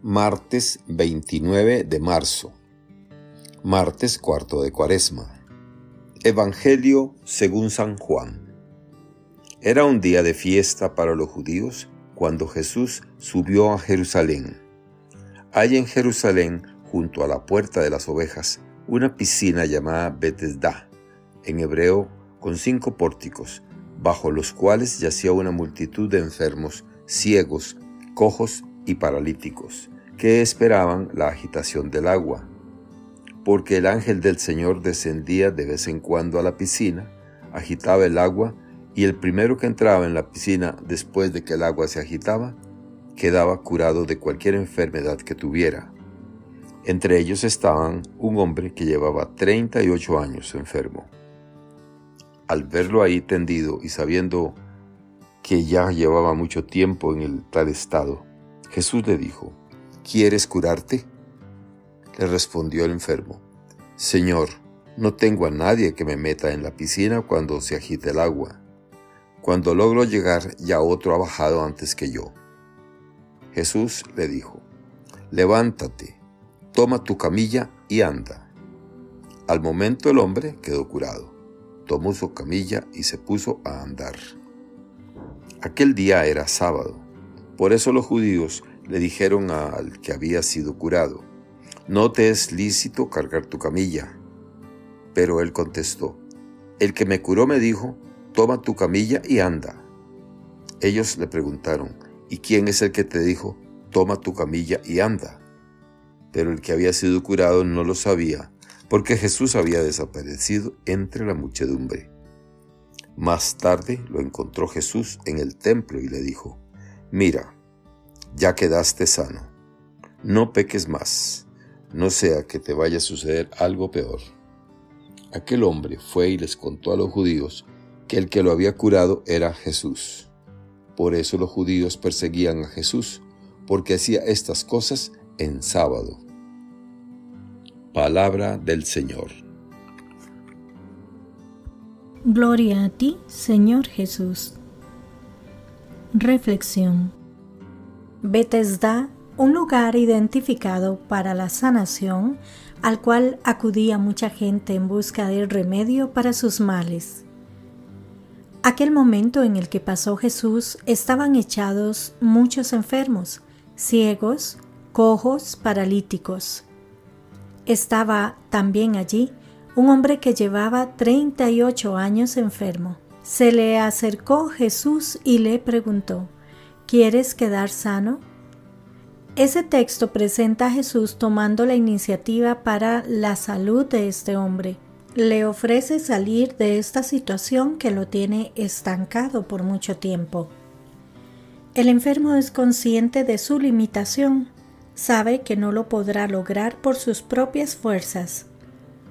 Martes 29 de marzo. Martes cuarto de Cuaresma. Evangelio según San Juan. Era un día de fiesta para los judíos cuando Jesús subió a Jerusalén. Hay en Jerusalén, junto a la puerta de las ovejas, una piscina llamada Betesda, en hebreo con cinco pórticos, bajo los cuales yacía una multitud de enfermos, ciegos, cojos y paralíticos, que esperaban la agitación del agua. Porque el ángel del Señor descendía de vez en cuando a la piscina, agitaba el agua, y el primero que entraba en la piscina después de que el agua se agitaba, quedaba curado de cualquier enfermedad que tuviera. Entre ellos estaban un hombre que llevaba 38 años enfermo. Al verlo ahí tendido y sabiendo que ya llevaba mucho tiempo en el tal estado, Jesús le dijo, ¿Quieres curarte? Le respondió el enfermo, Señor, no tengo a nadie que me meta en la piscina cuando se agite el agua. Cuando logro llegar ya otro ha bajado antes que yo. Jesús le dijo, Levántate, toma tu camilla y anda. Al momento el hombre quedó curado, tomó su camilla y se puso a andar. Aquel día era sábado por eso los judíos le dijeron al que había sido curado, no te es lícito cargar tu camilla. Pero él contestó, el que me curó me dijo, toma tu camilla y anda. Ellos le preguntaron, ¿y quién es el que te dijo, toma tu camilla y anda? Pero el que había sido curado no lo sabía, porque Jesús había desaparecido entre la muchedumbre. Más tarde lo encontró Jesús en el templo y le dijo, Mira, ya quedaste sano. No peques más, no sea que te vaya a suceder algo peor. Aquel hombre fue y les contó a los judíos que el que lo había curado era Jesús. Por eso los judíos perseguían a Jesús, porque hacía estas cosas en sábado. Palabra del Señor. Gloria a ti, Señor Jesús. Reflexión. Betesda, un lugar identificado para la sanación, al cual acudía mucha gente en busca de remedio para sus males. Aquel momento en el que pasó Jesús estaban echados muchos enfermos, ciegos, cojos, paralíticos. Estaba también allí un hombre que llevaba 38 años enfermo. Se le acercó Jesús y le preguntó, ¿Quieres quedar sano? Ese texto presenta a Jesús tomando la iniciativa para la salud de este hombre. Le ofrece salir de esta situación que lo tiene estancado por mucho tiempo. El enfermo es consciente de su limitación, sabe que no lo podrá lograr por sus propias fuerzas.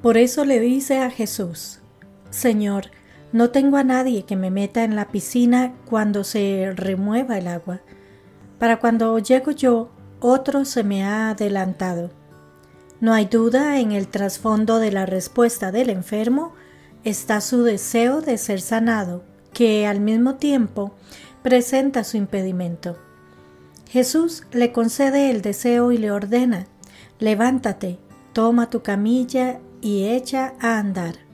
Por eso le dice a Jesús, Señor, no tengo a nadie que me meta en la piscina cuando se remueva el agua. Para cuando llego yo, otro se me ha adelantado. No hay duda en el trasfondo de la respuesta del enfermo está su deseo de ser sanado, que al mismo tiempo presenta su impedimento. Jesús le concede el deseo y le ordena, levántate, toma tu camilla y echa a andar.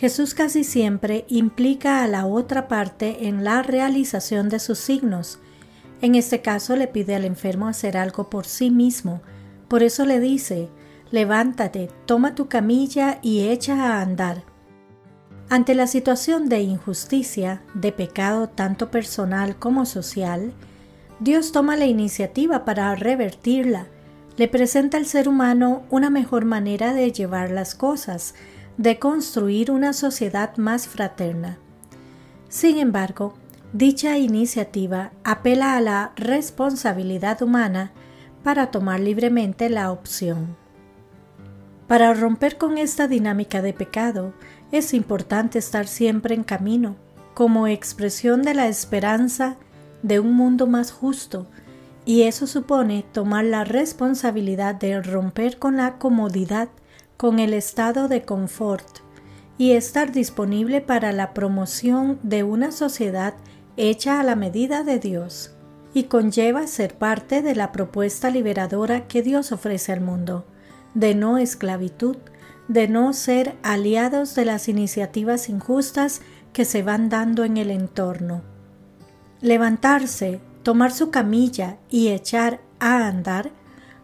Jesús casi siempre implica a la otra parte en la realización de sus signos. En este caso le pide al enfermo hacer algo por sí mismo. Por eso le dice, levántate, toma tu camilla y echa a andar. Ante la situación de injusticia, de pecado tanto personal como social, Dios toma la iniciativa para revertirla. Le presenta al ser humano una mejor manera de llevar las cosas, de construir una sociedad más fraterna. Sin embargo, dicha iniciativa apela a la responsabilidad humana para tomar libremente la opción. Para romper con esta dinámica de pecado, es importante estar siempre en camino, como expresión de la esperanza de un mundo más justo, y eso supone tomar la responsabilidad de romper con la comodidad con el estado de confort y estar disponible para la promoción de una sociedad hecha a la medida de Dios. y conlleva ser parte de la propuesta liberadora que Dios ofrece al mundo, de no esclavitud, de no ser aliados de las iniciativas injustas que se van dando en el entorno. Levantarse, tomar su camilla y echar a andar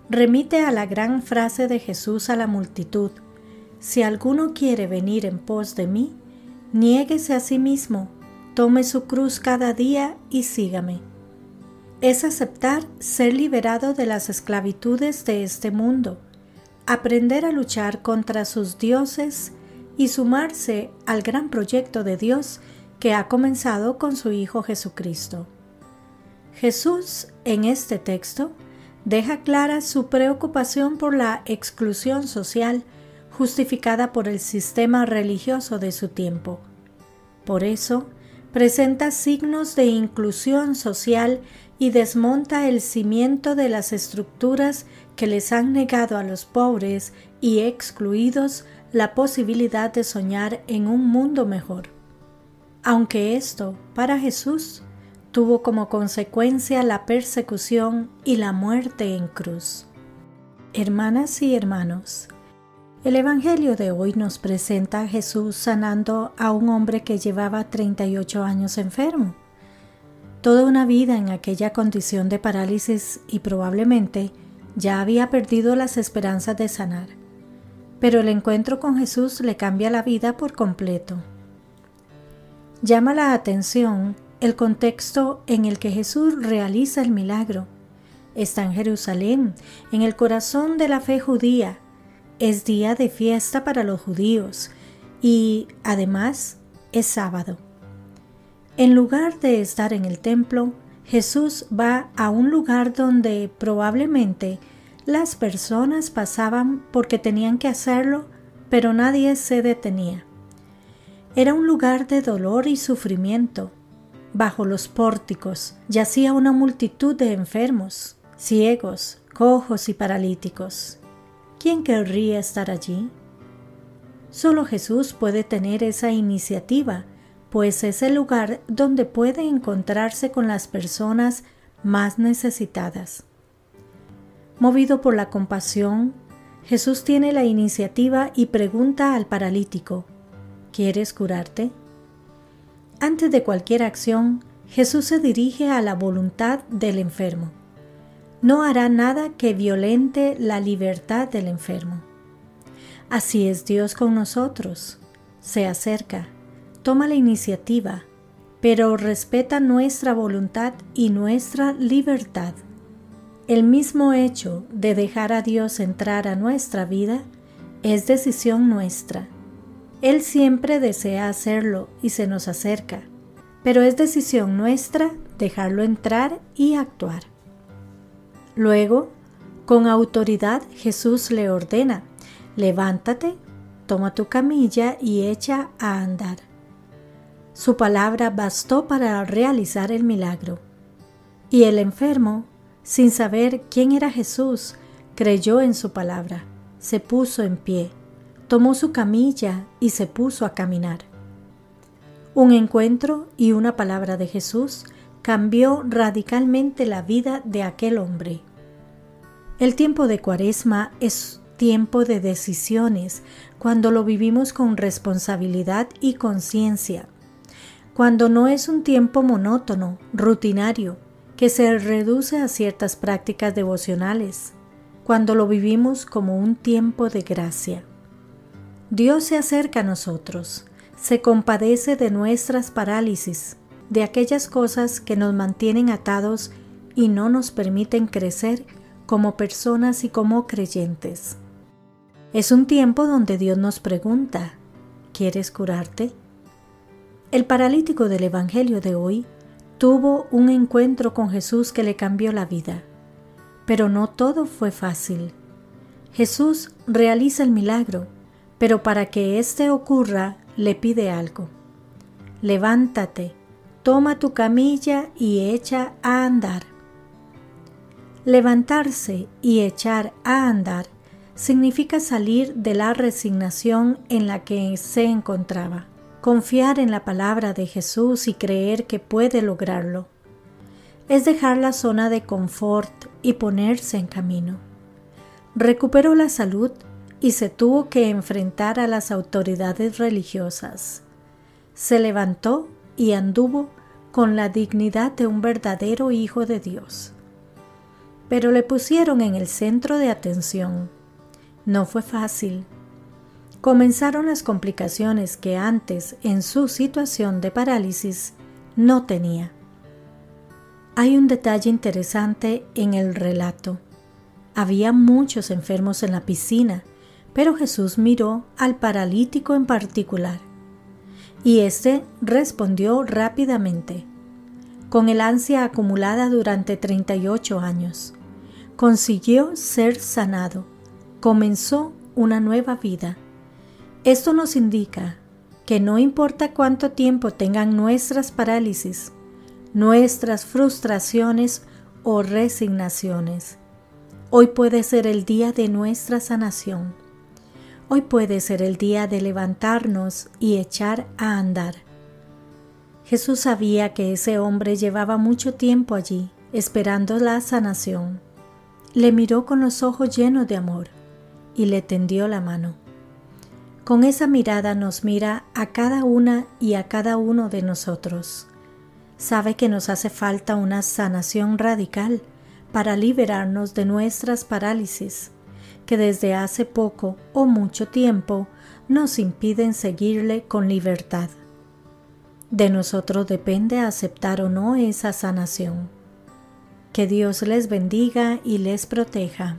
remite a la gran frase de Jesús a la multitud, si alguno quiere venir en pos de mí, niéguese a sí mismo, tome su cruz cada día y sígame. Es aceptar ser liberado de las esclavitudes de este mundo, aprender a luchar contra sus dioses y sumarse al gran proyecto de Dios que ha comenzado con su Hijo Jesucristo. Jesús, en este texto, deja clara su preocupación por la exclusión social justificada por el sistema religioso de su tiempo. Por eso, presenta signos de inclusión social y desmonta el cimiento de las estructuras que les han negado a los pobres y excluidos la posibilidad de soñar en un mundo mejor. Aunque esto, para Jesús, tuvo como consecuencia la persecución y la muerte en cruz. Hermanas y hermanos, el Evangelio de hoy nos presenta a Jesús sanando a un hombre que llevaba 38 años enfermo. Toda una vida en aquella condición de parálisis y probablemente ya había perdido las esperanzas de sanar. Pero el encuentro con Jesús le cambia la vida por completo. Llama la atención el contexto en el que Jesús realiza el milagro está en Jerusalén, en el corazón de la fe judía. Es día de fiesta para los judíos y además es sábado. En lugar de estar en el templo, Jesús va a un lugar donde probablemente las personas pasaban porque tenían que hacerlo, pero nadie se detenía. Era un lugar de dolor y sufrimiento, bajo los pórticos yacía una multitud de enfermos, ciegos, cojos y paralíticos. ¿Quién querría estar allí? Solo Jesús puede tener esa iniciativa, pues es el lugar donde puede encontrarse con las personas más necesitadas. Movido por la compasión, Jesús tiene la iniciativa y pregunta al paralítico, ¿Quieres curarte? Antes de cualquier acción, Jesús se dirige a la voluntad del enfermo. No hará nada que violente la libertad del enfermo. Así es Dios con nosotros. Se acerca, toma la iniciativa, pero respeta nuestra voluntad y nuestra libertad. El mismo hecho de dejar a Dios entrar a nuestra vida es decisión nuestra él siempre desea hacerlo y se nos acerca, pero es decisión nuestra dejarlo entrar y actuar. Luego, con autoridad Jesús le ordena, levántate, toma tu camilla y echa a andar. Su palabra bastó para realizar el milagro. Y el enfermo, sin saber quién era Jesús, creyó en su palabra, se puso en pie tomó su camilla y se puso a caminar. Un encuentro y una palabra de Jesús cambió radicalmente la vida de aquel hombre. El tiempo de Cuaresma es tiempo de decisiones cuando lo vivimos con responsabilidad y conciencia, cuando no es un tiempo monótono, rutinario, que se reduce a ciertas prácticas devocionales, cuando lo vivimos como un tiempo de gracia. Dios se acerca a nosotros, se compadece de nuestras parálisis, de aquellas cosas que nos mantienen atados y no nos permiten crecer como personas y como creyentes. Es un tiempo donde Dios nos pregunta, ¿quieres curarte? El paralítico del Evangelio de hoy tuvo un encuentro con Jesús que le cambió la vida, pero no todo fue fácil. Jesús realiza el milagro, pero para que éste ocurra le pide algo. Levántate, toma tu camilla y echa a andar. Levantarse y echar a andar significa salir de la resignación en la que se encontraba, confiar en la palabra de Jesús y creer que puede lograrlo. es dejar la zona de confort y ponerse en camino. Recuperó la salud y se tuvo que enfrentar a las autoridades religiosas. Se levantó y anduvo con la dignidad de un verdadero hijo de Dios. Pero le pusieron en el centro de atención. No fue fácil. Comenzaron las complicaciones que antes, en su situación de parálisis, no tenía. Hay un detalle interesante en el relato. Había muchos enfermos en la piscina, pero Jesús miró al paralítico en particular. Y éste respondió rápidamente, con el ansia acumulada durante 38 años. Consiguió ser sanado, comenzó una nueva vida. Esto nos indica que no importa cuánto tiempo tengan nuestras parálisis, nuestras frustraciones o resignaciones, hoy puede ser el día de nuestra sanación Hoy puede ser el día de levantarnos y echar a andar. Jesús sabía que ese hombre llevaba mucho tiempo allí, esperando la sanación. Le miró con los ojos llenos de amor y le tendió la mano. Con esa mirada nos mira a cada una y a cada uno de nosotros. Sabe que nos hace falta una sanación radical para liberarnos de nuestras parálisis que desde hace poco o mucho tiempo nos impiden seguirle con libertad. De nosotros depende aceptar o no esa sanación. Que Dios les bendiga y les proteja.